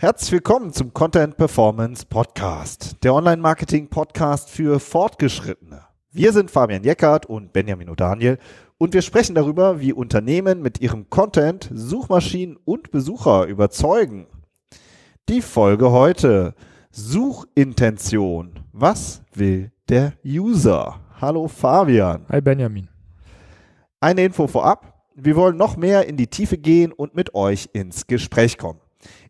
Herzlich willkommen zum Content Performance Podcast, der Online-Marketing-Podcast für Fortgeschrittene. Wir sind Fabian Jeckert und Benjamin O'Daniel und wir sprechen darüber, wie Unternehmen mit ihrem Content Suchmaschinen und Besucher überzeugen. Die Folge heute. Suchintention. Was will der User? Hallo Fabian. Hi Benjamin. Eine Info vorab. Wir wollen noch mehr in die Tiefe gehen und mit euch ins Gespräch kommen.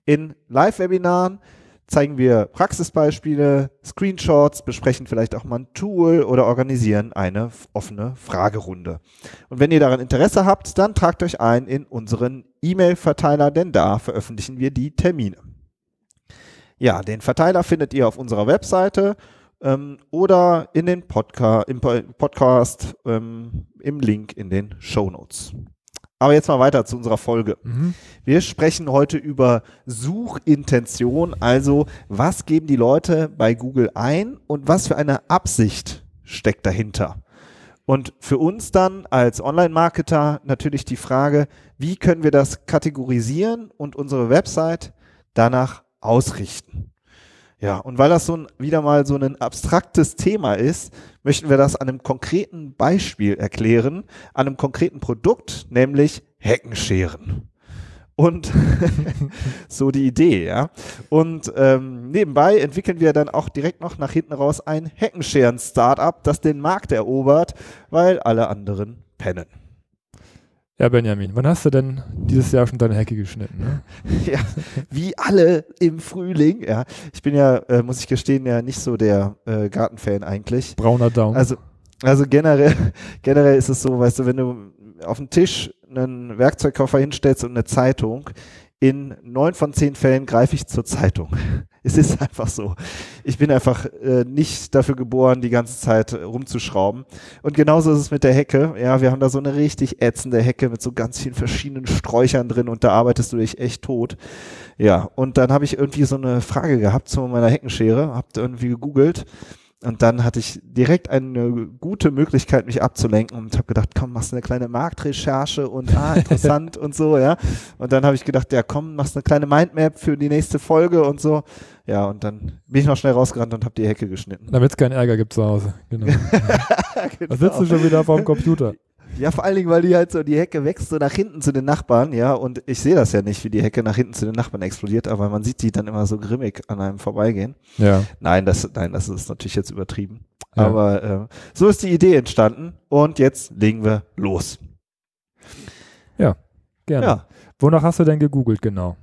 In Live-Webinaren zeigen wir Praxisbeispiele, Screenshots, besprechen vielleicht auch mal ein Tool oder organisieren eine offene Fragerunde. Und wenn ihr daran Interesse habt, dann tragt euch ein in unseren E-Mail-Verteiler, denn da veröffentlichen wir die Termine. Ja, den Verteiler findet ihr auf unserer Webseite ähm, oder in den Podca im Podcast ähm, im Link in den Show Notes. Aber jetzt mal weiter zu unserer Folge. Mhm. Wir sprechen heute über Suchintention, also was geben die Leute bei Google ein und was für eine Absicht steckt dahinter. Und für uns dann als Online-Marketer natürlich die Frage, wie können wir das kategorisieren und unsere Website danach ausrichten. Ja, und weil das so ein, wieder mal so ein abstraktes Thema ist, möchten wir das an einem konkreten Beispiel erklären, an einem konkreten Produkt, nämlich Heckenscheren. Und so die Idee, ja. Und ähm, nebenbei entwickeln wir dann auch direkt noch nach hinten raus ein Heckenscheren-Startup, das den Markt erobert, weil alle anderen pennen. Ja, Benjamin, wann hast du denn dieses Jahr schon deine Hecke geschnitten? Ne? ja, wie alle im Frühling. Ja, ich bin ja, äh, muss ich gestehen, ja nicht so der äh, Gartenfan eigentlich. Brauner Daumen. Also, also generell, generell ist es so, weißt du, wenn du auf dem Tisch einen Werkzeugkoffer hinstellst und eine Zeitung, in neun von zehn Fällen greife ich zur Zeitung. Es ist einfach so. Ich bin einfach äh, nicht dafür geboren, die ganze Zeit rumzuschrauben. Und genauso ist es mit der Hecke. Ja, wir haben da so eine richtig ätzende Hecke mit so ganz vielen verschiedenen Sträuchern drin und da arbeitest du dich echt tot. Ja, und dann habe ich irgendwie so eine Frage gehabt zu meiner Heckenschere, hab irgendwie gegoogelt und dann hatte ich direkt eine gute Möglichkeit, mich abzulenken und habe gedacht, komm, machst eine kleine Marktrecherche und ah, interessant und so, ja. Und dann habe ich gedacht, ja, komm, machst eine kleine Mindmap für die nächste Folge und so. Ja, und dann bin ich noch schnell rausgerannt und habe die Hecke geschnitten. Damit es keinen Ärger gibt zu Hause. Genau. genau. Da sitzt du schon wieder vor dem Computer. Ja, vor allen Dingen, weil die halt so, die Hecke wächst so nach hinten zu den Nachbarn, ja, und ich sehe das ja nicht, wie die Hecke nach hinten zu den Nachbarn explodiert, aber man sieht die dann immer so grimmig an einem vorbeigehen. Ja. Nein, das, nein, das ist natürlich jetzt übertrieben. Ja. Aber äh, so ist die Idee entstanden und jetzt legen wir los. Ja, gerne. Ja. Wonach hast du denn gegoogelt genau?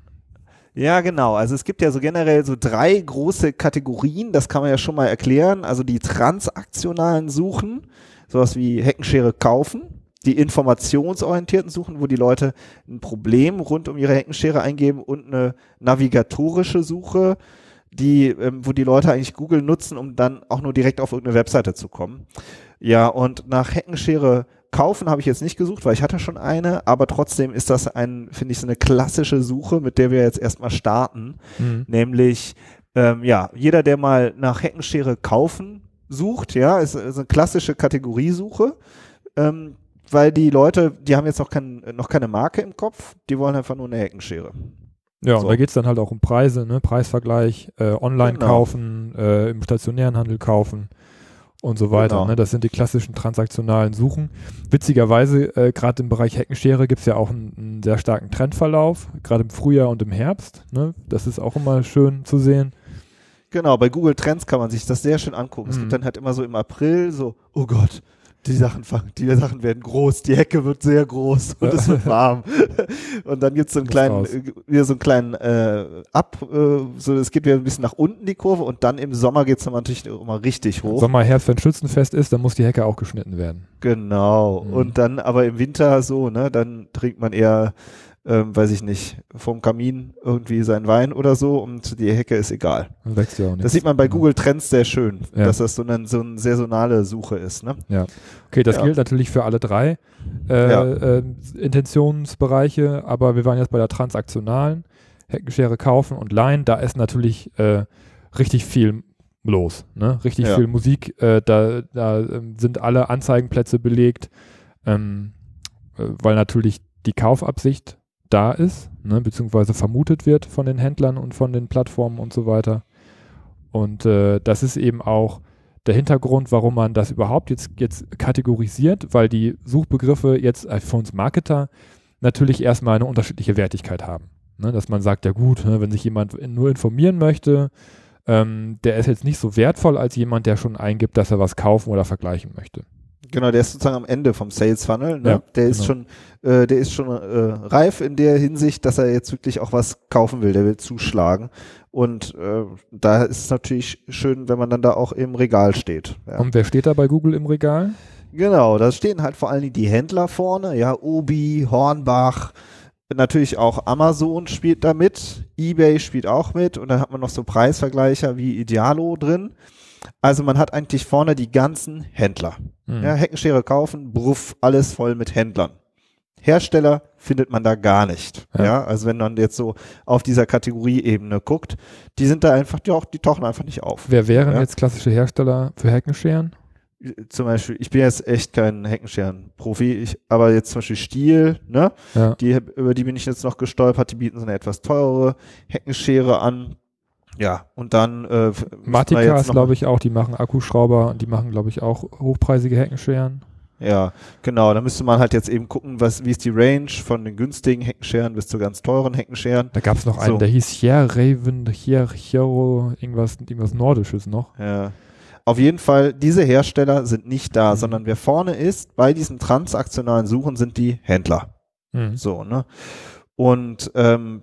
Ja, genau. Also es gibt ja so generell so drei große Kategorien, das kann man ja schon mal erklären. Also die transaktionalen Suchen, sowas wie Heckenschere kaufen, die informationsorientierten Suchen, wo die Leute ein Problem rund um ihre Heckenschere eingeben und eine navigatorische Suche, die, ähm, wo die Leute eigentlich Google nutzen, um dann auch nur direkt auf irgendeine Webseite zu kommen. Ja, und nach Heckenschere kaufen habe ich jetzt nicht gesucht, weil ich hatte schon eine, aber trotzdem ist das ein, finde ich, so eine klassische Suche, mit der wir jetzt erstmal starten. Mhm. Nämlich, ähm, ja, jeder, der mal nach Heckenschere kaufen sucht, ja, ist, ist eine klassische Kategoriesuche. Ähm, weil die Leute, die haben jetzt noch, kein, noch keine Marke im Kopf, die wollen einfach nur eine Heckenschere. Ja, so. und da geht es dann halt auch um Preise, ne? Preisvergleich, äh, online genau. kaufen, äh, im stationären Handel kaufen und so weiter. Genau. Ne? Das sind die klassischen transaktionalen Suchen. Witzigerweise, äh, gerade im Bereich Heckenschere gibt es ja auch einen, einen, sehr starken Trendverlauf, gerade im Frühjahr und im Herbst. Ne? Das ist auch immer schön zu sehen. Genau, bei Google Trends kann man sich das sehr schön angucken. Mhm. Es gibt dann halt immer so im April so, oh Gott, die Sachen fangen, die Sachen werden groß, die Hecke wird sehr groß und es wird warm. und dann gibt es so einen kleinen, wieder so einen kleinen äh, Ab, äh, so es geht wieder ein bisschen nach unten die Kurve und dann im Sommer geht es dann natürlich immer richtig hoch. Sommer, Herbst, wenn Schützenfest ist, dann muss die Hecke auch geschnitten werden. Genau. Mhm. Und dann aber im Winter so, ne, dann trinkt man eher ähm, weiß ich nicht, vom Kamin irgendwie sein Wein oder so und die Hecke ist egal. Wächst ja auch nicht. Das sieht man bei Google Trends sehr schön, ja. dass das so eine, so eine saisonale Suche ist. Ne? Ja. Okay, das ja. gilt natürlich für alle drei äh, ja. äh, Intentionsbereiche, aber wir waren jetzt bei der transaktionalen. Heckenschere kaufen und leihen, da ist natürlich äh, richtig viel los, ne? richtig viel Musik, äh, da, da ähm, sind alle Anzeigenplätze belegt, ähm, äh, weil natürlich die Kaufabsicht da ist, ne? beziehungsweise vermutet wird von den Händlern und von den Plattformen und so weiter. Und äh, das ist eben auch der Hintergrund, warum man das überhaupt jetzt, jetzt kategorisiert, weil die Suchbegriffe jetzt für uns Marketer natürlich erstmal eine unterschiedliche Wertigkeit haben. Ne? Dass man sagt, ja gut, ne, wenn sich jemand nur informieren möchte, ähm, der ist jetzt nicht so wertvoll als jemand, der schon eingibt, dass er was kaufen oder vergleichen möchte. Genau, der ist sozusagen am Ende vom Sales Funnel. Ne? Ja, der ist genau. schon, äh, der ist schon äh, reif in der Hinsicht, dass er jetzt wirklich auch was kaufen will. Der will zuschlagen. Und äh, da ist es natürlich schön, wenn man dann da auch im Regal steht. Ja. Und wer steht da bei Google im Regal? Genau, da stehen halt vor allen Dingen die Händler vorne. Ja, Obi, Hornbach, natürlich auch Amazon spielt da mit, eBay spielt auch mit und dann hat man noch so Preisvergleicher wie Idealo drin. Also man hat eigentlich vorne die ganzen Händler. Mhm. Ja, Heckenschere kaufen, bruff, alles voll mit Händlern. Hersteller findet man da gar nicht. Ja. ja. also wenn man jetzt so auf dieser Kategorieebene guckt, die sind da einfach, die, auch, die tauchen einfach nicht auf. Wer wären ja? jetzt klassische Hersteller für Heckenscheren? Zum Beispiel, ich bin jetzt echt kein Heckenscheren-Profi, aber jetzt zum Beispiel Stiel, ne? Ja. Die, über die bin ich jetzt noch gestolpert, die bieten so eine etwas teurere Heckenschere an. Ja, und dann äh, Matika ist, glaube ich, auch, die machen Akkuschrauber und die machen, glaube ich, auch hochpreisige Heckenscheren. Ja, genau. Da müsste man halt jetzt eben gucken, was, wie ist die Range von den günstigen Heckenscheren bis zu ganz teuren Heckenscheren. Da gab es noch einen, so. der hieß Hier Raven, Hier, Hero, irgendwas, irgendwas Nordisches noch. Ja. Auf jeden Fall, diese Hersteller sind nicht da, mhm. sondern wer vorne ist bei diesen transaktionalen Suchen sind die Händler. Mhm. So, ne? Und ähm,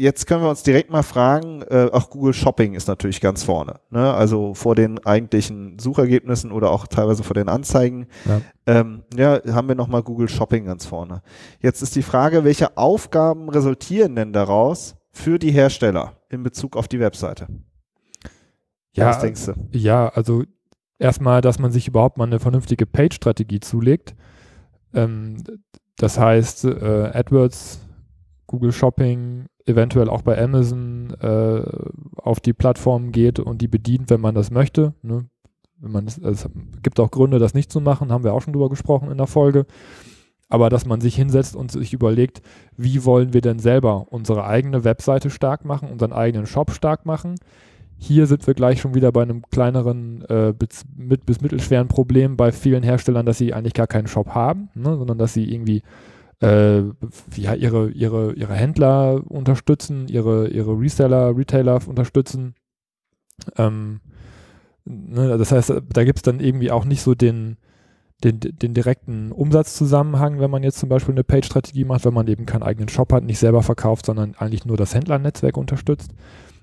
jetzt können wir uns direkt mal fragen, äh, auch Google Shopping ist natürlich ganz vorne. Ne? Also vor den eigentlichen Suchergebnissen oder auch teilweise vor den Anzeigen. Ja, ähm, ja haben wir nochmal Google Shopping ganz vorne. Jetzt ist die Frage, welche Aufgaben resultieren denn daraus für die Hersteller in Bezug auf die Webseite? Ja, Was denkst du? Ja, also erstmal, dass man sich überhaupt mal eine vernünftige Page-Strategie zulegt. Ähm, das heißt, äh, AdWords, Google Shopping, eventuell auch bei Amazon äh, auf die Plattform geht und die bedient, wenn man das möchte. Ne? Wenn man das, es gibt auch Gründe, das nicht zu machen, haben wir auch schon drüber gesprochen in der Folge. Aber dass man sich hinsetzt und sich überlegt, wie wollen wir denn selber unsere eigene Webseite stark machen, unseren eigenen Shop stark machen. Hier sind wir gleich schon wieder bei einem kleineren äh, bis, mit, bis mittelschweren Problem bei vielen Herstellern, dass sie eigentlich gar keinen Shop haben, ne? sondern dass sie irgendwie äh, ja, ihre, ihre, ihre Händler unterstützen, ihre, ihre Reseller, Retailer unterstützen. Ähm, ne, das heißt, da gibt es dann irgendwie auch nicht so den, den, den direkten Umsatzzusammenhang, wenn man jetzt zum Beispiel eine Page-Strategie macht, wenn man eben keinen eigenen Shop hat, nicht selber verkauft, sondern eigentlich nur das Händlernetzwerk unterstützt.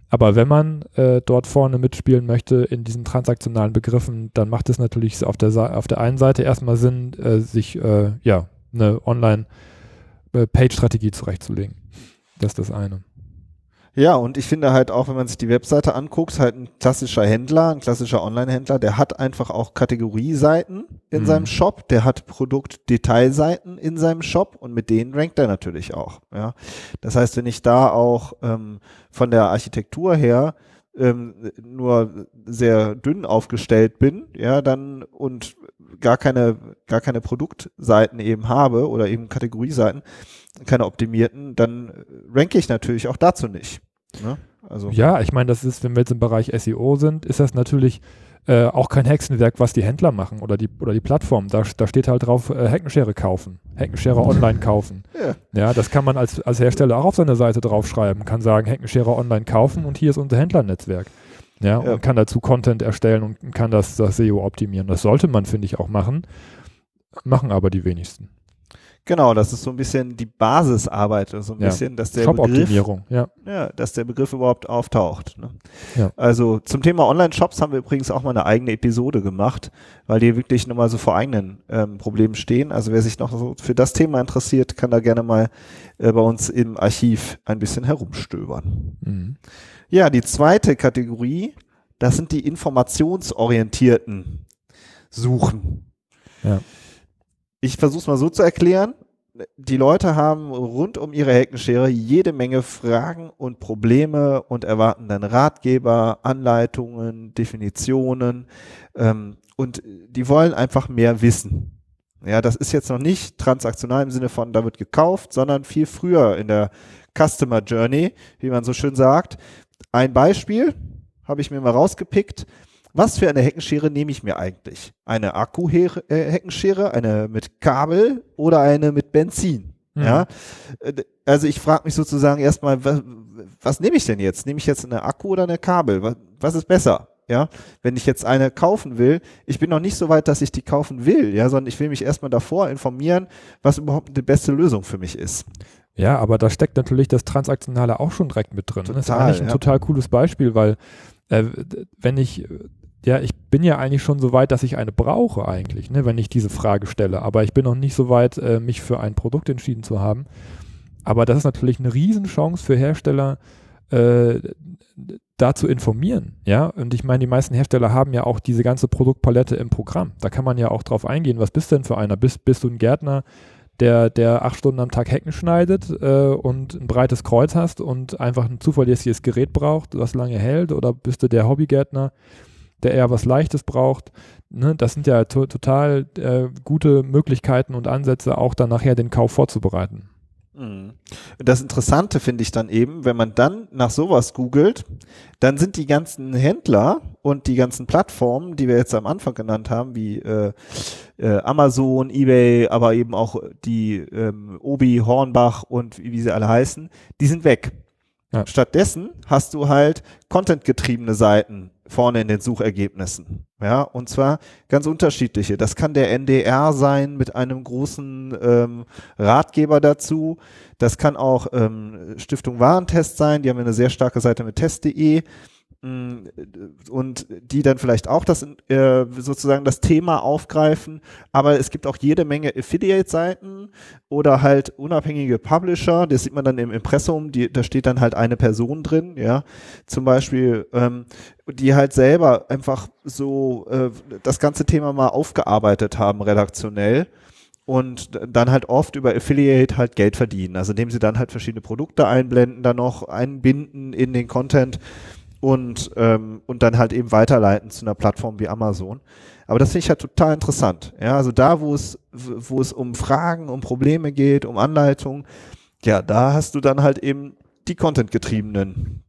Aber wenn man äh, dort vorne mitspielen möchte in diesen transaktionalen Begriffen, dann macht es natürlich auf der, auf der einen Seite erstmal Sinn, äh, sich äh, ja, eine Online-Page-Strategie zurechtzulegen. Das ist das eine. Ja, und ich finde halt auch, wenn man sich die Webseite anguckt, halt ein klassischer Händler, ein klassischer Online-Händler, der hat einfach auch Kategorieseiten in mhm. seinem Shop, der hat Produktdetailseiten in seinem Shop und mit denen rankt er natürlich auch. Ja, das heißt, wenn ich da auch ähm, von der Architektur her ähm, nur sehr dünn aufgestellt bin, ja, dann und gar keine, gar keine Produktseiten eben habe oder eben Kategorieseiten, keine optimierten, dann ranke ich natürlich auch dazu nicht. Ne? Also. Ja, ich meine, das ist, wenn wir jetzt im Bereich SEO sind, ist das natürlich äh, auch kein Hexenwerk, was die Händler machen oder die, oder die Plattform. Da, da steht halt drauf, äh, Heckenschere kaufen, Heckenschere online kaufen. Ja. ja, das kann man als, als Hersteller auch auf seine Seite draufschreiben, kann sagen, Heckenschere online kaufen und hier ist unser Händlernetzwerk. Ja, ja, und kann dazu Content erstellen und kann das, das SEO optimieren. Das sollte man, finde ich, auch machen. Machen aber die wenigsten. Genau, das ist so ein bisschen die Basisarbeit, so ein ja. bisschen, dass der Begriff, ja. ja, dass der Begriff überhaupt auftaucht. Ne? Ja. Also zum Thema Online-Shops haben wir übrigens auch mal eine eigene Episode gemacht, weil die wirklich nochmal so vor eigenen ähm, Problemen stehen. Also wer sich noch so für das Thema interessiert, kann da gerne mal äh, bei uns im Archiv ein bisschen herumstöbern. Mhm. Ja, die zweite Kategorie, das sind die informationsorientierten Suchen. Ja. Ich versuche es mal so zu erklären. die Leute haben rund um ihre Heckenschere jede Menge Fragen und Probleme und erwarten dann Ratgeber, Anleitungen, Definitionen ähm, und die wollen einfach mehr wissen. Ja, das ist jetzt noch nicht transaktional im Sinne von, da wird gekauft, sondern viel früher in der Customer Journey, wie man so schön sagt. Ein Beispiel habe ich mir mal rausgepickt. Was für eine Heckenschere nehme ich mir eigentlich? Eine Akku-Heckenschere, eine mit Kabel oder eine mit Benzin? Mhm. Ja, äh, also ich frage mich sozusagen erstmal, was, was nehme ich denn jetzt? Nehme ich jetzt eine Akku oder eine Kabel? Was, was ist besser? Ja, wenn ich jetzt eine kaufen will, ich bin noch nicht so weit, dass ich die kaufen will, ja, sondern ich will mich erstmal davor informieren, was überhaupt die beste Lösung für mich ist. Ja, aber da steckt natürlich das Transaktionale auch schon direkt mit drin. Total, das ist eigentlich ein ja. total cooles Beispiel, weil äh, wenn ich ja, ich bin ja eigentlich schon so weit, dass ich eine brauche eigentlich, ne, wenn ich diese Frage stelle. Aber ich bin noch nicht so weit, äh, mich für ein Produkt entschieden zu haben. Aber das ist natürlich eine Riesenchance für Hersteller, äh, da zu informieren, ja. Und ich meine, die meisten Hersteller haben ja auch diese ganze Produktpalette im Programm. Da kann man ja auch drauf eingehen, was bist denn für einer? Bist, bist du ein Gärtner, der, der acht Stunden am Tag Hecken schneidet äh, und ein breites Kreuz hast und einfach ein zuverlässiges Gerät braucht, was lange hält? Oder bist du der Hobbygärtner, der eher was Leichtes braucht? Ne? Das sind ja to total äh, gute Möglichkeiten und Ansätze, auch dann nachher den Kauf vorzubereiten. Mhm. Das Interessante finde ich dann eben, wenn man dann nach sowas googelt, dann sind die ganzen Händler und die ganzen Plattformen, die wir jetzt am Anfang genannt haben, wie äh, äh, Amazon, eBay, aber eben auch die ähm, Obi, Hornbach und wie, wie sie alle heißen, die sind weg. Ja. Stattdessen hast du halt contentgetriebene Seiten vorne in den Suchergebnissen. Ja, und zwar ganz unterschiedliche. Das kann der NDR sein mit einem großen ähm, Ratgeber dazu. Das kann auch ähm, Stiftung Warentest sein. Die haben eine sehr starke Seite mit test.de. Mm, und die dann vielleicht auch das äh, sozusagen das Thema aufgreifen. Aber es gibt auch jede Menge Affiliate-Seiten oder halt unabhängige Publisher. Das sieht man dann im Impressum. Die, da steht dann halt eine Person drin, ja, zum Beispiel, ähm, die halt selber einfach so äh, das ganze Thema mal aufgearbeitet haben redaktionell und dann halt oft über Affiliate halt Geld verdienen. Also indem sie dann halt verschiedene Produkte einblenden, dann noch einbinden in den Content und, ähm, und dann halt eben weiterleiten zu einer Plattform wie Amazon. Aber das finde ich halt total interessant. Ja, also da, wo es, wo es um Fragen, um Probleme geht, um Anleitungen, ja, da hast du dann halt eben die Content-getriebenen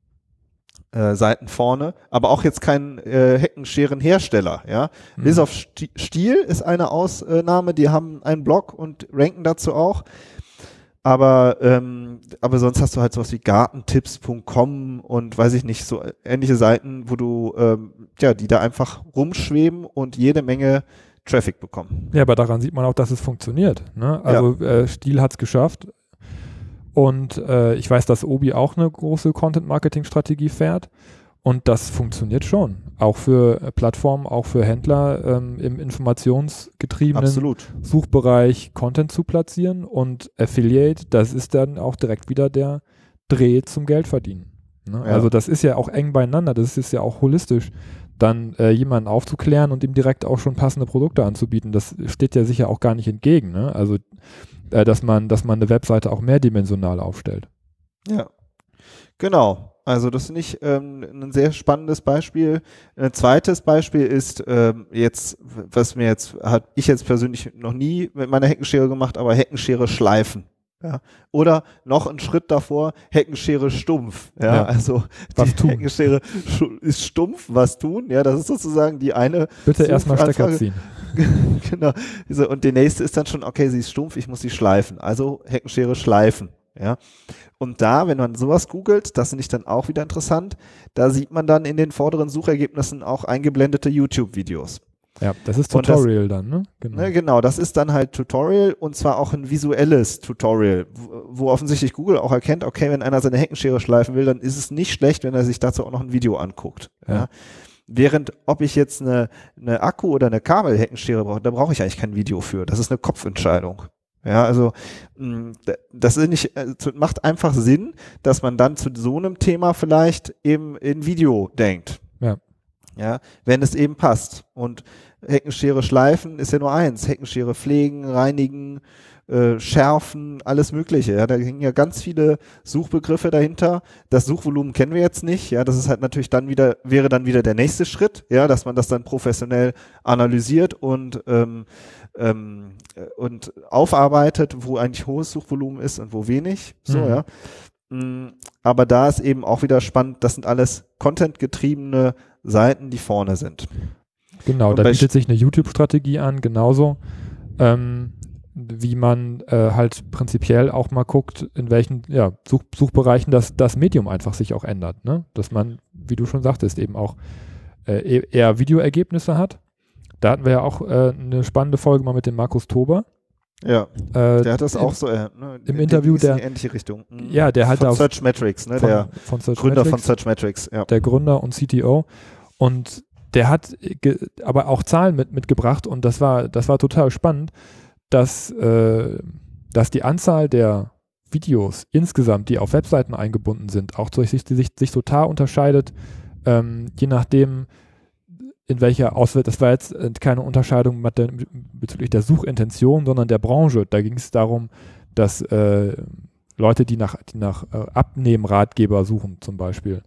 äh, Seiten vorne, aber auch jetzt kein äh, Heckenscheren-Hersteller. Ja, mhm. bis auf Stiel ist eine Ausnahme. Die haben einen Blog und ranken dazu auch. Aber, ähm, aber sonst hast du halt sowas wie gartentipps.com und weiß ich nicht, so ähnliche Seiten, wo du, ähm, ja, die da einfach rumschweben und jede Menge Traffic bekommen. Ja, aber daran sieht man auch, dass es funktioniert. Ne? Also ja. äh, Stil hat es geschafft. Und äh, ich weiß, dass Obi auch eine große Content-Marketing-Strategie fährt. Und das funktioniert schon. Auch für Plattformen, auch für Händler ähm, im informationsgetriebenen Absolut. Suchbereich Content zu platzieren. Und Affiliate, das ist dann auch direkt wieder der Dreh zum Geldverdienen. Ne? Ja. Also das ist ja auch eng beieinander, das ist ja auch holistisch, dann äh, jemanden aufzuklären und ihm direkt auch schon passende Produkte anzubieten. Das steht ja sicher auch gar nicht entgegen. Ne? Also äh, dass man, dass man eine Webseite auch mehrdimensional aufstellt. Ja. Genau. Also das finde ich ähm, ein sehr spannendes Beispiel. Ein zweites Beispiel ist ähm, jetzt, was mir jetzt, hat ich jetzt persönlich noch nie mit meiner Heckenschere gemacht, aber Heckenschere schleifen. Ja. Oder noch ein Schritt davor, Heckenschere stumpf. Ja, ja. also was die tun. Heckenschere ist stumpf, was tun. Ja, das ist sozusagen die eine. Bitte erstmal Stecker ziehen. genau. Und die nächste ist dann schon, okay, sie ist stumpf, ich muss sie schleifen. Also Heckenschere schleifen. Ja. Und da, wenn man sowas googelt, das finde ich dann auch wieder interessant, da sieht man dann in den vorderen Suchergebnissen auch eingeblendete YouTube-Videos. Ja, das ist Tutorial das, dann, ne? Genau. ne? Genau, das ist dann halt Tutorial und zwar auch ein visuelles Tutorial, wo, wo offensichtlich Google auch erkennt, okay, wenn einer seine Heckenschere schleifen will, dann ist es nicht schlecht, wenn er sich dazu auch noch ein Video anguckt. Ja. ja. Während, ob ich jetzt eine, eine Akku- oder eine Kabelheckenschere brauche, da brauche ich eigentlich kein Video für. Das ist eine Kopfentscheidung. Ja, also mm, das ist nicht, äh, macht einfach Sinn, dass man dann zu so einem Thema vielleicht eben in Video denkt. Ja. Ja, wenn es eben passt. Und Heckenschere schleifen ist ja nur eins. Heckenschere pflegen, reinigen, äh, schärfen, alles Mögliche. Ja, da hängen ja ganz viele Suchbegriffe dahinter. Das Suchvolumen kennen wir jetzt nicht. Ja, das ist halt natürlich dann wieder wäre dann wieder der nächste Schritt. Ja, dass man das dann professionell analysiert und ähm, ähm, und aufarbeitet, wo eigentlich hohes Suchvolumen ist und wo wenig. So, mhm. ja. Mm, aber da ist eben auch wieder spannend, das sind alles contentgetriebene Seiten, die vorne sind. Genau, und da bietet sich eine YouTube-Strategie an, genauso ähm, wie man äh, halt prinzipiell auch mal guckt, in welchen ja, Such Suchbereichen das, das Medium einfach sich auch ändert. Ne? Dass man, wie du schon sagtest, eben auch äh, e-, eher Videoergebnisse hat. Da hatten wir ja auch äh, eine spannende Folge mal mit dem Markus Tober. Ja, äh, der hat das auch so äh, ne, im Interview der in ähnliche Richtung. Mhm. Ja, der halt von Search Metrics, ne, von, der von Gründer Metrics, von Search Metrics, ja. Der Gründer und CTO und der hat aber auch Zahlen mit, mitgebracht und das war, das war total spannend, dass, äh, dass die Anzahl der Videos insgesamt, die auf Webseiten eingebunden sind, auch sich, sich, sich total unterscheidet, ähm, je nachdem, in welcher Auswahl, das war jetzt äh, keine Unterscheidung der, bezüglich der Suchintention, sondern der Branche. Da ging es darum, dass äh, Leute, die nach, die nach äh, Abnehmratgeber suchen zum Beispiel,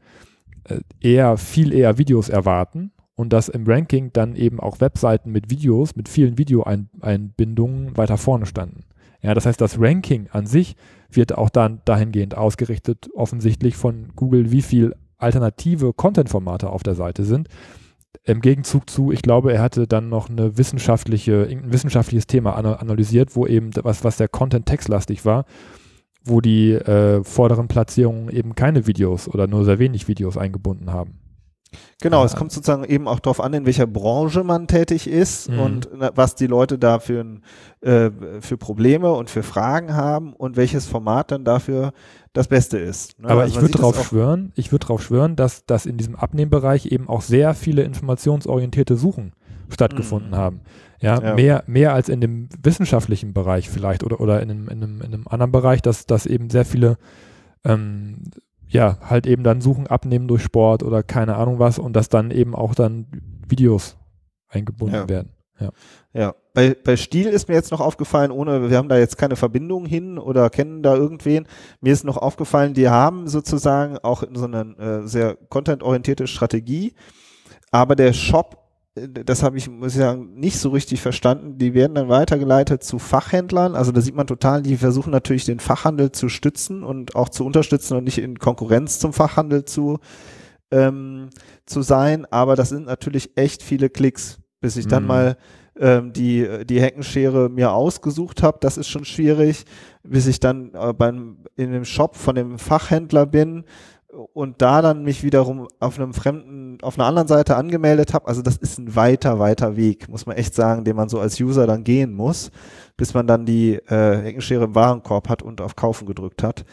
äh, eher, viel eher Videos erwarten und dass im Ranking dann eben auch Webseiten mit Videos, mit vielen Videoeinbindungen weiter vorne standen. Ja, das heißt, das Ranking an sich wird auch dann dahingehend ausgerichtet, offensichtlich von Google, wie viel alternative Content-Formate auf der Seite sind. Im Gegenzug zu, ich glaube, er hatte dann noch eine wissenschaftliche, ein wissenschaftliches Thema analysiert, wo eben was, was der Content textlastig war, wo die äh, vorderen Platzierungen eben keine Videos oder nur sehr wenig Videos eingebunden haben. Genau, es kommt sozusagen eben auch darauf an, in welcher Branche man tätig ist mhm. und was die Leute da für, äh, für Probleme und für Fragen haben und welches Format dann dafür das Beste ist. Ne? Aber also ich würde darauf schwören, ich würde darauf schwören, dass, dass in diesem Abnehmbereich eben auch sehr viele informationsorientierte Suchen stattgefunden mhm. haben. Ja, ja, Mehr, mehr als in dem wissenschaftlichen Bereich vielleicht oder, oder in, einem, in, einem, in einem anderen Bereich, dass, dass eben sehr viele ähm, ja, halt eben dann Suchen abnehmen durch Sport oder keine Ahnung was und dass dann eben auch dann Videos eingebunden ja. werden. Ja. Ja, bei, bei Stil ist mir jetzt noch aufgefallen, ohne, wir haben da jetzt keine Verbindung hin oder kennen da irgendwen. Mir ist noch aufgefallen, die haben sozusagen auch so eine äh, sehr contentorientierte Strategie, aber der Shop das habe ich, muss ich sagen, nicht so richtig verstanden. Die werden dann weitergeleitet zu Fachhändlern. Also da sieht man total, die versuchen natürlich den Fachhandel zu stützen und auch zu unterstützen und nicht in Konkurrenz zum Fachhandel zu, ähm, zu sein. Aber das sind natürlich echt viele Klicks, bis ich dann mhm. mal ähm, die, die Heckenschere mir ausgesucht habe. Das ist schon schwierig, bis ich dann äh, beim, in dem Shop von dem Fachhändler bin und da dann mich wiederum auf einem fremden, auf einer anderen Seite angemeldet habe. Also das ist ein weiter, weiter Weg, muss man echt sagen, den man so als User dann gehen muss, bis man dann die äh, Heckenschere im Warenkorb hat und auf Kaufen gedrückt hat.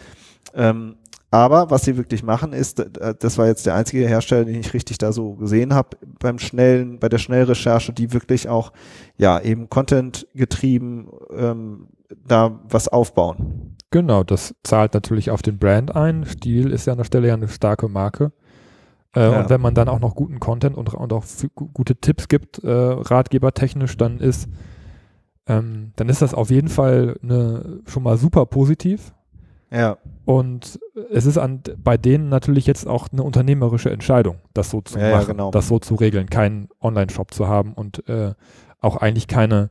Ähm, aber was sie wirklich machen ist, das war jetzt der einzige Hersteller, den ich richtig da so gesehen habe beim schnellen, bei der Schnellrecherche, die wirklich auch ja eben Content getrieben ähm, da was aufbauen. Genau, das zahlt natürlich auf den Brand ein. Stil ist ja an der Stelle ja eine starke Marke. Äh, ja. Und wenn man dann auch noch guten Content und, und auch gute Tipps gibt, äh, ratgebertechnisch, dann ist, ähm, dann ist das auf jeden Fall eine, schon mal super positiv. Ja. Und es ist an, bei denen natürlich jetzt auch eine unternehmerische Entscheidung, das so zu ja, machen, ja, genau. das so zu regeln, keinen Online-Shop zu haben und äh, auch eigentlich keine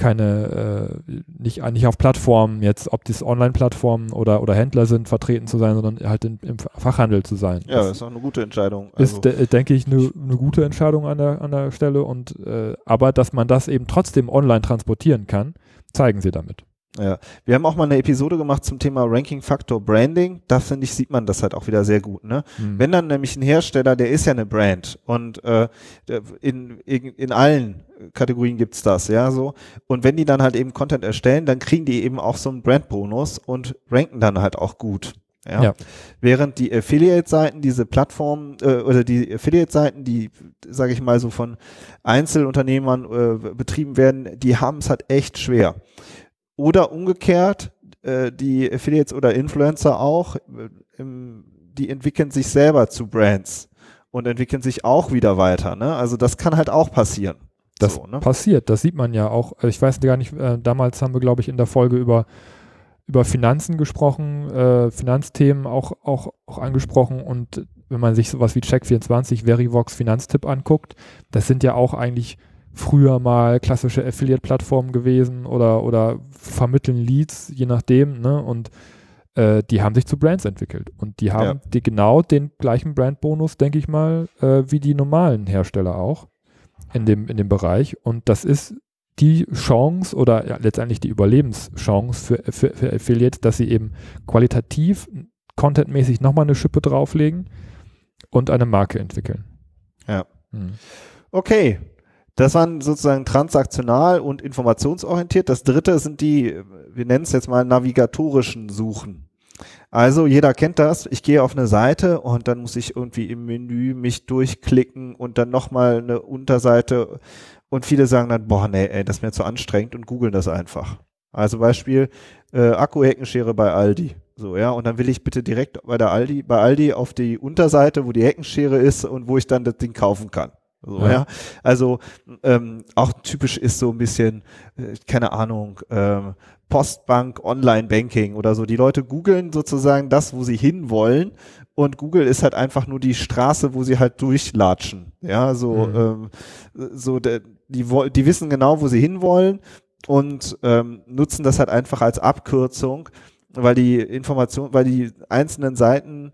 keine, äh, nicht, nicht auf Plattformen jetzt, ob das Online-Plattformen oder, oder Händler sind, vertreten zu sein, sondern halt in, im Fachhandel zu sein. Ja, das, das ist auch eine gute Entscheidung. Also ist, de denke ich, eine ne gute Entscheidung an der, an der Stelle und, äh, aber dass man das eben trotzdem online transportieren kann, zeigen sie damit. Ja, wir haben auch mal eine Episode gemacht zum Thema Ranking Factor Branding. Da finde ich, sieht man das halt auch wieder sehr gut. Ne? Mhm. Wenn dann nämlich ein Hersteller, der ist ja eine Brand und äh, in, in, in allen Kategorien gibt's das, ja, so. Und wenn die dann halt eben Content erstellen, dann kriegen die eben auch so einen Brandbonus und ranken dann halt auch gut. Ja. ja. Während die Affiliate-Seiten, diese Plattformen äh, oder die Affiliate-Seiten, die, sage ich mal, so von Einzelunternehmern äh, betrieben werden, die haben es halt echt schwer. Oder umgekehrt, äh, die Affiliates oder Influencer auch, äh, im, die entwickeln sich selber zu Brands und entwickeln sich auch wieder weiter. Ne? Also das kann halt auch passieren. Das so, ne? passiert, das sieht man ja auch. Äh, ich weiß gar nicht, äh, damals haben wir, glaube ich, in der Folge über, über Finanzen gesprochen, äh, Finanzthemen auch, auch, auch angesprochen und wenn man sich sowas wie Check24, Verivox, Finanztipp anguckt, das sind ja auch eigentlich früher mal klassische Affiliate-Plattformen gewesen oder, oder vermitteln Leads, je nachdem, ne? Und äh, die haben sich zu Brands entwickelt. Und die haben ja. die genau den gleichen Brandbonus, denke ich mal, äh, wie die normalen Hersteller auch in dem, in dem Bereich. Und das ist die Chance oder ja, letztendlich die Überlebenschance für, für, für Affiliates, dass sie eben qualitativ, contentmäßig nochmal eine Schippe drauflegen und eine Marke entwickeln. Ja. Hm. Okay. Das waren sozusagen transaktional und informationsorientiert. Das dritte sind die, wir nennen es jetzt mal navigatorischen Suchen. Also jeder kennt das. Ich gehe auf eine Seite und dann muss ich irgendwie im Menü mich durchklicken und dann nochmal eine Unterseite. Und viele sagen dann, boah, nee, ey, das ist mir zu anstrengend und googeln das einfach. Also Beispiel, äh, Akku-Heckenschere bei Aldi. So, ja, und dann will ich bitte direkt bei der Aldi, bei Aldi auf die Unterseite, wo die Heckenschere ist und wo ich dann das Ding kaufen kann. So, ja. ja. Also ähm, auch typisch ist so ein bisschen, äh, keine Ahnung, ähm, Postbank, Online-Banking oder so. Die Leute googeln sozusagen das, wo sie hinwollen und Google ist halt einfach nur die Straße, wo sie halt durchlatschen. Ja, so, mhm. ähm, so de, die, die wissen genau, wo sie hinwollen und ähm, nutzen das halt einfach als Abkürzung, weil die Information, weil die einzelnen Seiten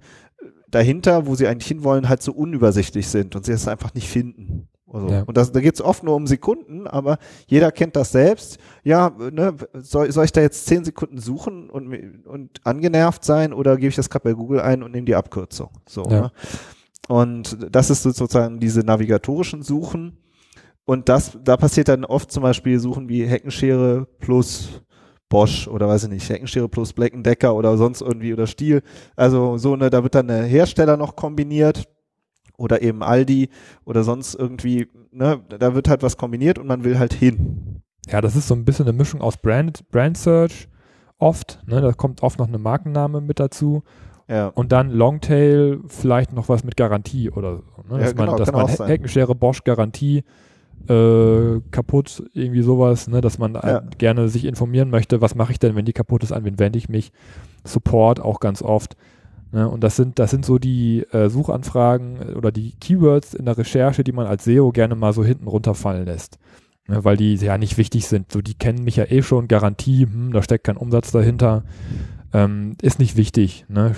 dahinter, wo sie eigentlich hinwollen, halt so unübersichtlich sind und sie es einfach nicht finden. Also, ja. Und das, da geht es oft nur um Sekunden, aber jeder kennt das selbst. Ja, ne, soll, soll ich da jetzt zehn Sekunden suchen und, und angenervt sein oder gebe ich das gerade bei Google ein und nehme die Abkürzung? So. Ja. Ne? Und das ist sozusagen diese navigatorischen Suchen. Und das, da passiert dann oft zum Beispiel Suchen wie Heckenschere plus Bosch oder weiß ich nicht, Heckenschere plus Black Decker oder sonst irgendwie oder Stiel. Also so eine, da wird dann der Hersteller noch kombiniert oder eben Aldi oder sonst irgendwie, ne, da wird halt was kombiniert und man will halt hin. Ja, das ist so ein bisschen eine Mischung aus Brand, Brand Search oft, ne, da kommt oft noch eine Markenname mit dazu. Ja. Und dann Longtail, vielleicht noch was mit Garantie oder so. Ne? Dass ja, genau, man, dass man Heckenschere Bosch Garantie äh, kaputt, irgendwie sowas, ne, dass man ja. gerne sich informieren möchte, was mache ich denn, wenn die kaputt ist, an wen wende ich mich? Support auch ganz oft. Ne, und das sind, das sind so die äh, Suchanfragen äh, oder die Keywords in der Recherche, die man als SEO gerne mal so hinten runterfallen lässt. Ne, weil die ja nicht wichtig sind. So, die kennen mich ja eh schon, Garantie, hm, da steckt kein Umsatz dahinter. Ähm, ist nicht wichtig, ne?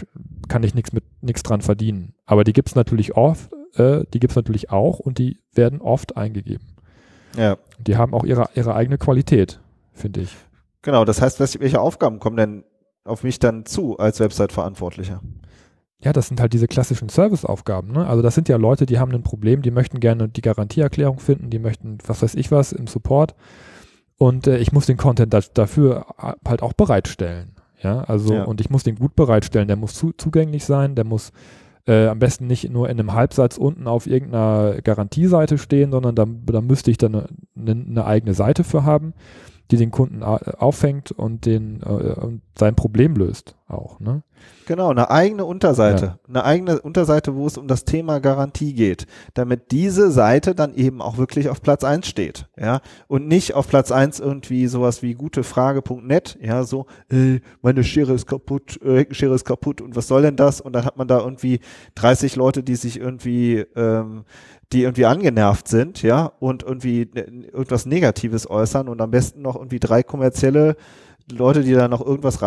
kann ich nichts mit nichts dran verdienen. Aber die gibt es natürlich oft, äh, die gibt es natürlich auch und die werden oft eingegeben. Ja. Die haben auch ihre, ihre eigene Qualität, finde ich. Genau, das heißt, welche Aufgaben kommen denn auf mich dann zu als Website-Verantwortlicher? Ja, das sind halt diese klassischen Serviceaufgaben. Ne? Also das sind ja Leute, die haben ein Problem, die möchten gerne die Garantieerklärung finden, die möchten, was weiß ich was, im Support. Und äh, ich muss den Content da, dafür halt auch bereitstellen. Ja, also ja. und ich muss den gut bereitstellen. Der muss zu, zugänglich sein, der muss äh, am besten nicht nur in einem Halbsatz unten auf irgendeiner Garantieseite stehen, sondern da, da müsste ich dann eine, eine, eigene Seite für haben, die den Kunden auffängt und den äh, und sein Problem löst auch. Ne? Genau, eine eigene Unterseite. Ja. Eine eigene Unterseite, wo es um das Thema Garantie geht. Damit diese Seite dann eben auch wirklich auf Platz eins steht. Ja. Und nicht auf Platz eins irgendwie sowas wie gutefrage.net. Ja, so, äh, meine Schere ist kaputt, äh, Heckenschere ist kaputt und was soll denn das? Und dann hat man da irgendwie 30 Leute, die sich irgendwie, ähm, die irgendwie angenervt sind, ja, und irgendwie ne, irgendwas Negatives äußern und am besten noch irgendwie drei kommerzielle Leute, die da noch irgendwas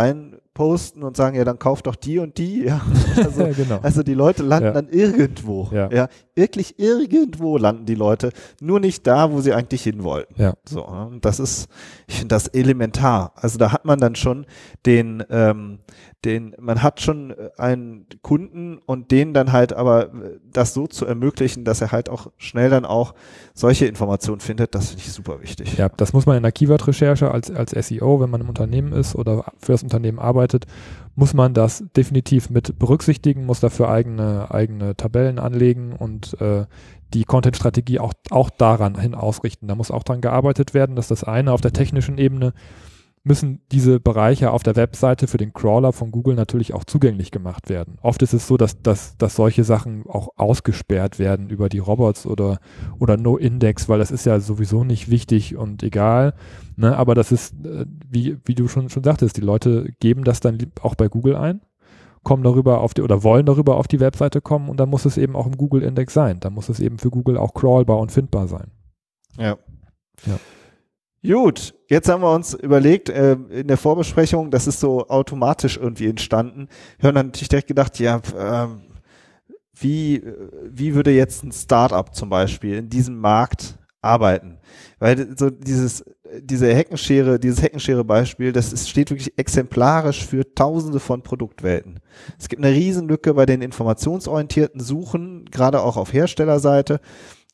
reinposten und sagen, ja, dann kauf doch die und die. Ja. Also, genau. also die Leute landen ja. dann irgendwo. Ja. ja. Wirklich irgendwo landen die Leute. Nur nicht da, wo sie eigentlich hin wollten. Ja. So, und das ist, ich finde das elementar. Also da hat man dann schon den, ähm, den, man hat schon äh, einen Kunden und den dann halt aber äh, das so zu ermöglichen, dass er halt auch schnell dann auch solche Informationen findet, das finde ich super wichtig. Ja, das muss man in der Keyword-Recherche als, als SEO, wenn man im Unternehmen ist oder für das Unternehmen arbeitet, muss man das definitiv mit berücksichtigen, muss dafür eigene, eigene Tabellen anlegen und äh, die Content-Strategie auch, auch daran hin ausrichten. Da muss auch dran gearbeitet werden, dass das eine auf der technischen Ebene müssen diese Bereiche auf der Webseite für den Crawler von Google natürlich auch zugänglich gemacht werden. Oft ist es so, dass, dass, dass solche Sachen auch ausgesperrt werden über die Robots oder, oder No-Index, weil das ist ja sowieso nicht wichtig und egal. Ne? Aber das ist, äh, wie, wie du schon, schon sagtest, die Leute geben das dann auch bei Google ein, kommen darüber auf die oder wollen darüber auf die Webseite kommen und dann muss es eben auch im Google-Index sein. Dann muss es eben für Google auch crawlbar und findbar sein. Ja. Ja. Gut, jetzt haben wir uns überlegt, äh, in der Vorbesprechung, das ist so automatisch irgendwie entstanden. Wir haben dann natürlich direkt gedacht, ja, äh, wie, wie würde jetzt ein Startup zum Beispiel in diesem Markt arbeiten? Weil so dieses, diese Heckenschere, dieses Heckenschere-Beispiel, das ist, steht wirklich exemplarisch für tausende von Produktwelten. Es gibt eine Riesenlücke bei den informationsorientierten Suchen, gerade auch auf Herstellerseite.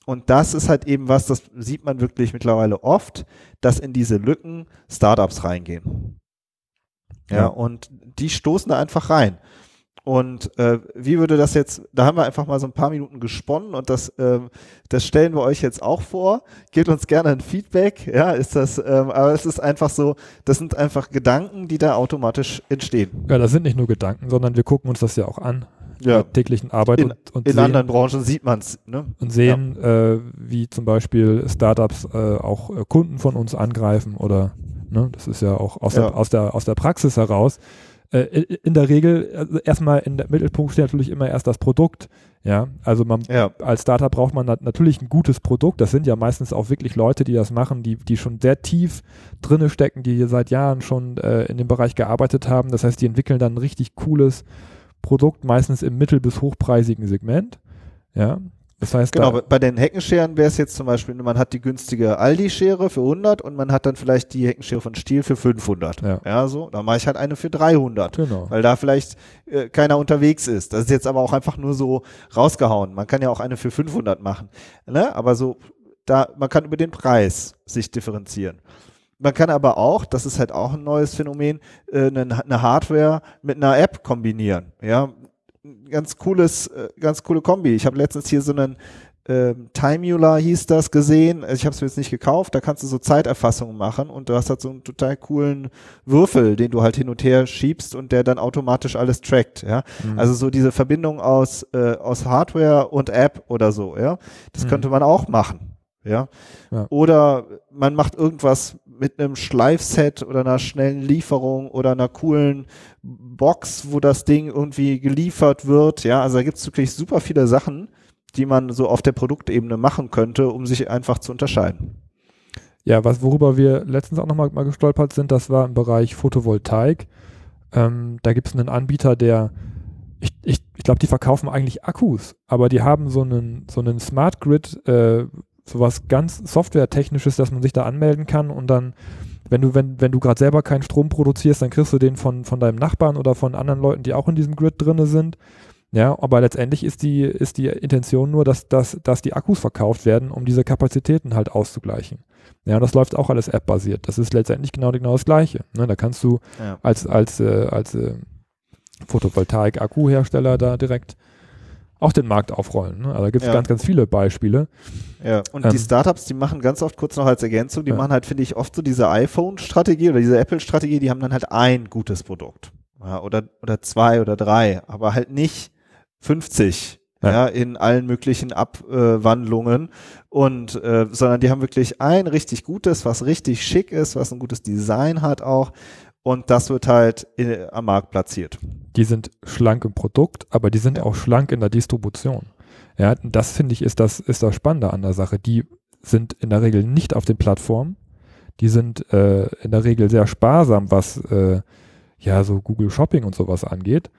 Und das ist halt eben was, das sieht man wirklich mittlerweile oft, dass in diese Lücken Startups reingehen. Ja, ja. und die stoßen da einfach rein. Und äh, wie würde das jetzt, da haben wir einfach mal so ein paar Minuten gesponnen und das, äh, das stellen wir euch jetzt auch vor. Gebt uns gerne ein Feedback, ja, ist das, ähm, aber es ist einfach so, das sind einfach Gedanken, die da automatisch entstehen. Ja, das sind nicht nur Gedanken, sondern wir gucken uns das ja auch an ja. täglichen Arbeit. In, und, und in sehen, anderen Branchen sieht man es. Ne? Und sehen, ja. äh, wie zum Beispiel Startups äh, auch äh, Kunden von uns angreifen oder, ne, das ist ja auch aus, ja. Der, aus, der, aus der Praxis heraus. Äh, in der Regel, also erstmal in der Mittelpunkt steht natürlich immer erst das Produkt. Ja, also man als Startup braucht man natürlich ein gutes Produkt. Das sind ja meistens auch wirklich Leute, die das machen, die, die schon sehr tief drinne stecken, die hier seit Jahren schon äh, in dem Bereich gearbeitet haben. Das heißt, die entwickeln dann ein richtig cooles Produkt, meistens im mittel- bis hochpreisigen Segment. Ja, das heißt, genau, da, bei den Heckenscheren wäre es jetzt zum Beispiel, man hat die günstige Aldi-Schere für 100 und man hat dann vielleicht die Heckenschere von Stiel für 500. Ja, ja so, da mache ich halt eine für 300, genau. weil da vielleicht äh, keiner unterwegs ist. Das ist jetzt aber auch einfach nur so rausgehauen. Man kann ja auch eine für 500 machen, ne? Aber so, da, man kann über den Preis sich differenzieren. Man kann aber auch, das ist halt auch ein neues Phänomen, äh, eine, eine Hardware mit einer App kombinieren. Ja, ganz cooles, äh, ganz coole Kombi. Ich habe letztens hier so einen ähm, Timeular hieß das gesehen. Also ich habe es mir jetzt nicht gekauft. Da kannst du so Zeiterfassungen machen und du hast halt so einen total coolen Würfel, den du halt hin und her schiebst und der dann automatisch alles trackt. Ja, mhm. also so diese Verbindung aus äh, aus Hardware und App oder so. Ja, das mhm. könnte man auch machen. Ja? ja. Oder man macht irgendwas mit einem Schleifset oder einer schnellen Lieferung oder einer coolen Box, wo das Ding irgendwie geliefert wird. Ja, also da gibt es wirklich super viele Sachen, die man so auf der Produktebene machen könnte, um sich einfach zu unterscheiden. Ja, was worüber wir letztens auch nochmal mal gestolpert sind, das war im Bereich Photovoltaik. Ähm, da gibt es einen Anbieter, der ich, ich, ich glaube, die verkaufen eigentlich Akkus, aber die haben so einen, so einen Smart Grid äh, sowas ganz Softwaretechnisches, dass man sich da anmelden kann und dann, wenn du, wenn, wenn du gerade selber keinen Strom produzierst, dann kriegst du den von, von deinem Nachbarn oder von anderen Leuten, die auch in diesem Grid drinne sind. Ja, aber letztendlich ist die, ist die Intention nur, dass, dass, dass die Akkus verkauft werden, um diese Kapazitäten halt auszugleichen. Ja, und das läuft auch alles App-basiert. Das ist letztendlich genau, genau das Gleiche. Ne, da kannst du ja. als, als, äh, als äh, Photovoltaik-Akkuhersteller da direkt auch den Markt aufrollen. Ne? Also da gibt es ja. ganz, ganz viele Beispiele. Ja, und ähm, die Startups, die machen ganz oft kurz noch als Ergänzung, die ja. machen halt, finde ich, oft so diese iPhone-Strategie oder diese Apple-Strategie, die haben dann halt ein gutes Produkt. Ja, oder, oder zwei oder drei, aber halt nicht 50 ja. in allen möglichen Abwandlungen und äh, sondern die haben wirklich ein richtig gutes, was richtig schick ist, was ein gutes Design hat auch und das wird halt in, äh, am Markt platziert. Die sind schlank im Produkt, aber die sind ja. auch schlank in der Distribution. Ja, das finde ich ist das, ist das Spannende an der Sache. Die sind in der Regel nicht auf den Plattformen. Die sind äh, in der Regel sehr sparsam, was äh, ja so Google Shopping und sowas angeht.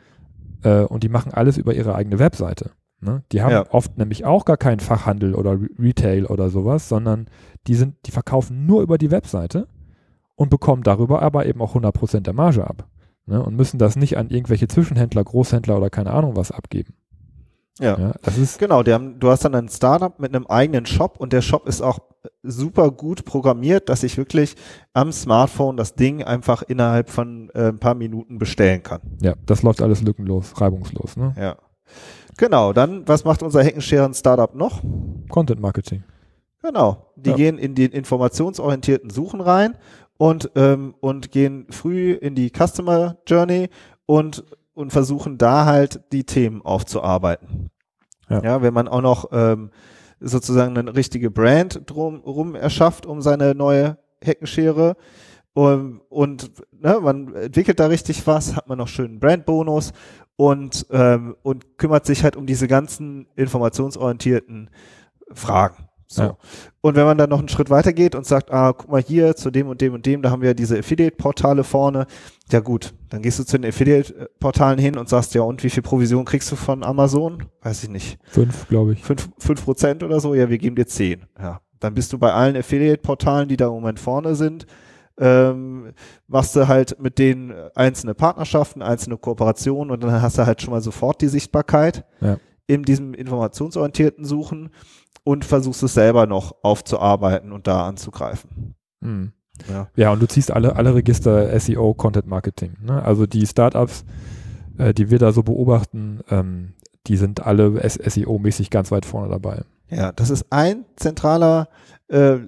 Äh, und die machen alles über ihre eigene Webseite. Ne? Die haben ja. oft nämlich auch gar keinen Fachhandel oder Retail oder sowas, sondern die sind, die verkaufen nur über die Webseite und bekommen darüber aber eben auch 100% der Marge ab. Ne? Und müssen das nicht an irgendwelche Zwischenhändler, Großhändler oder keine Ahnung was abgeben. Ja, ja das ist genau. Haben, du hast dann ein Startup mit einem eigenen Shop und der Shop ist auch super gut programmiert, dass ich wirklich am Smartphone das Ding einfach innerhalb von äh, ein paar Minuten bestellen kann. Ja, das läuft alles lückenlos, reibungslos. Ne? Ja. Genau, dann, was macht unser Heckenscheren-Startup noch? Content Marketing. Genau, die ja. gehen in den informationsorientierten Suchen rein und, ähm, und gehen früh in die Customer Journey und, und versuchen da halt die Themen aufzuarbeiten. Ja, ja wenn man auch noch ähm, sozusagen eine richtige Brand drumherum erschafft um seine neue Heckenschere und, und ne, man entwickelt da richtig was, hat man noch schönen Brandbonus und, ähm, und kümmert sich halt um diese ganzen informationsorientierten Fragen. So. Ja. Und wenn man dann noch einen Schritt weiter geht und sagt, ah, guck mal hier zu dem und dem und dem, da haben wir diese Affiliate-Portale vorne. Ja gut, dann gehst du zu den Affiliate-Portalen hin und sagst, ja und wie viel Provision kriegst du von Amazon? Weiß ich nicht. Fünf, glaube ich. Fünf, fünf Prozent oder so? Ja, wir geben dir zehn. Ja. Dann bist du bei allen Affiliate-Portalen, die da im Moment vorne sind, ähm, machst du halt mit denen einzelne Partnerschaften, einzelne Kooperationen und dann hast du halt schon mal sofort die Sichtbarkeit ja. in diesem informationsorientierten Suchen und versuchst es selber noch aufzuarbeiten und da anzugreifen. Mhm. Ja. ja, und du ziehst alle, alle Register SEO, Content Marketing. Ne? Also die Startups, äh, die wir da so beobachten, ähm, die sind alle SEO-mäßig ganz weit vorne dabei. Ja, das ist ein zentraler äh,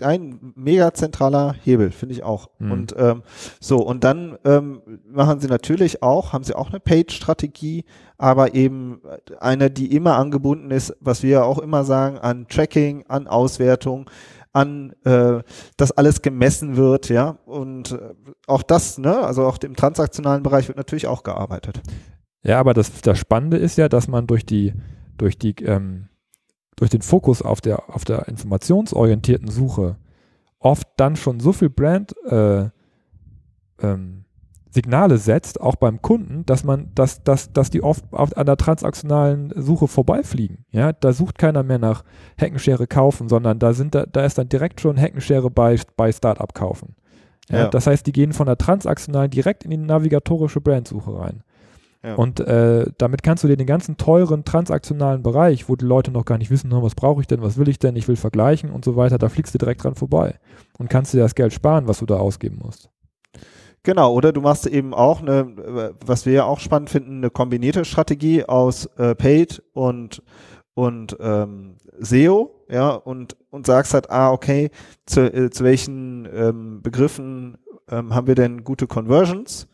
ein mega zentraler Hebel, finde ich auch. Mhm. Und ähm, so, und dann ähm, machen sie natürlich auch, haben sie auch eine Page-Strategie, aber eben eine, die immer angebunden ist, was wir auch immer sagen, an Tracking, an Auswertung, an äh, dass alles gemessen wird, ja. Und äh, auch das, ne, also auch im transaktionalen Bereich wird natürlich auch gearbeitet. Ja, aber das, das Spannende ist ja, dass man durch die, durch die ähm, durch den Fokus auf der, auf der informationsorientierten Suche oft dann schon so viel Brand äh, ähm, Signale setzt, auch beim Kunden, dass man, dass, dass, dass die oft auf, an der transaktionalen Suche vorbeifliegen. Ja, da sucht keiner mehr nach Heckenschere kaufen, sondern da sind da, da ist dann direkt schon Heckenschere bei, bei Startup kaufen. Ja, ja. Das heißt, die gehen von der transaktionalen direkt in die navigatorische Brandsuche rein. Und äh, damit kannst du dir den ganzen teuren transaktionalen Bereich, wo die Leute noch gar nicht wissen, was brauche ich denn, was will ich denn, ich will vergleichen und so weiter, da fliegst du direkt dran vorbei und kannst dir das Geld sparen, was du da ausgeben musst. Genau, oder du machst eben auch eine, was wir ja auch spannend finden, eine kombinierte Strategie aus äh, Paid und und ähm, SEO, ja, und und sagst halt, ah, okay, zu, äh, zu welchen ähm, Begriffen ähm, haben wir denn gute Conversions?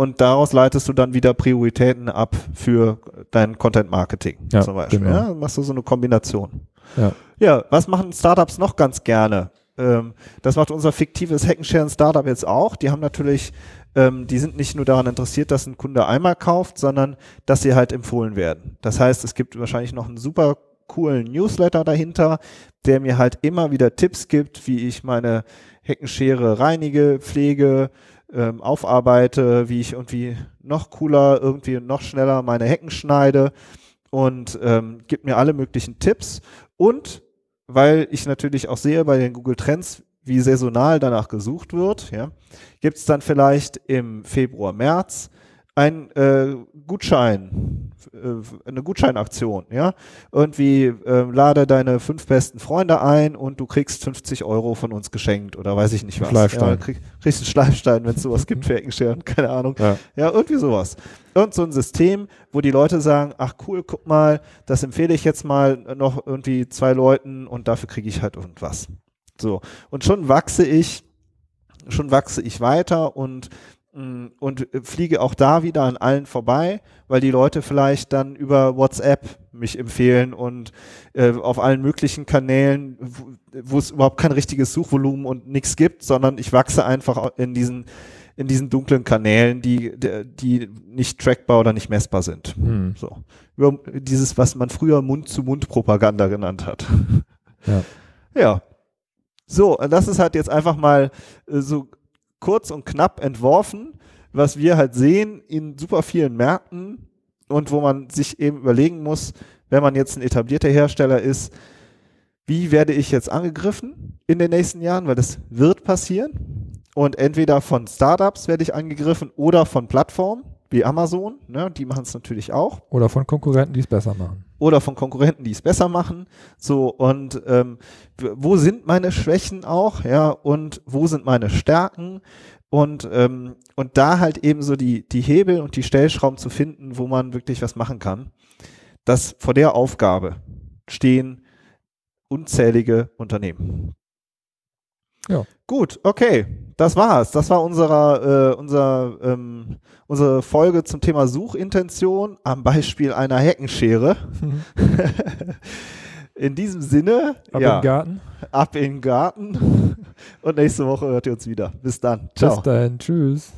Und daraus leitest du dann wieder Prioritäten ab für dein Content Marketing ja, zum Beispiel. Genau. Ja, machst du so eine Kombination. Ja. ja, was machen Startups noch ganz gerne? Ähm, das macht unser fiktives Hackenshare Startup jetzt auch. Die haben natürlich, ähm, die sind nicht nur daran interessiert, dass ein Kunde einmal kauft, sondern dass sie halt empfohlen werden. Das heißt, es gibt wahrscheinlich noch einen super coolen Newsletter dahinter, der mir halt immer wieder Tipps gibt, wie ich meine Heckenschere reinige, pflege, ähm, aufarbeite, wie ich irgendwie noch cooler, irgendwie noch schneller meine Hecken schneide und ähm, gibt mir alle möglichen Tipps. Und weil ich natürlich auch sehe bei den Google Trends, wie saisonal danach gesucht wird, ja, gibt es dann vielleicht im Februar, März ein äh, Gutschein, äh, eine Gutscheinaktion, ja. Irgendwie äh, lade deine fünf besten Freunde ein und du kriegst 50 Euro von uns geschenkt oder weiß ich nicht was. Schleifstein. Ja, krieg, kriegst einen Schleifstein, wenn es sowas gibt für Eckenscheren, keine Ahnung. Ja. ja, irgendwie sowas. Und so ein System, wo die Leute sagen, ach cool, guck mal, das empfehle ich jetzt mal noch irgendwie zwei Leuten und dafür kriege ich halt irgendwas. So. Und schon wachse ich, schon wachse ich weiter und und äh, fliege auch da wieder an allen vorbei, weil die Leute vielleicht dann über WhatsApp mich empfehlen und äh, auf allen möglichen Kanälen, wo es überhaupt kein richtiges Suchvolumen und nichts gibt, sondern ich wachse einfach in diesen in diesen dunklen Kanälen, die die nicht trackbar oder nicht messbar sind. Hm. So über dieses, was man früher Mund-zu-Mund-Propaganda genannt hat. Ja. ja. So, das ist halt jetzt einfach mal äh, so kurz und knapp entworfen, was wir halt sehen in super vielen Märkten und wo man sich eben überlegen muss, wenn man jetzt ein etablierter Hersteller ist, wie werde ich jetzt angegriffen in den nächsten Jahren, weil das wird passieren. Und entweder von Startups werde ich angegriffen oder von Plattformen wie Amazon, ne, die machen es natürlich auch. Oder von Konkurrenten, die es besser machen. Oder von Konkurrenten, die es besser machen. So, und ähm, wo sind meine Schwächen auch, ja, und wo sind meine Stärken? Und, ähm, und da halt eben so die, die Hebel und die Stellschrauben zu finden, wo man wirklich was machen kann. Das vor der Aufgabe stehen unzählige Unternehmen. Ja. Gut, okay. Das war's. Das war unserer, äh, unser, ähm, unsere Folge zum Thema Suchintention am Beispiel einer Heckenschere. Mhm. In diesem Sinne, ab ja, in den Garten. Ab in den Garten. Und nächste Woche hört ihr uns wieder. Bis dann. Ciao. Bis dann. Tschüss.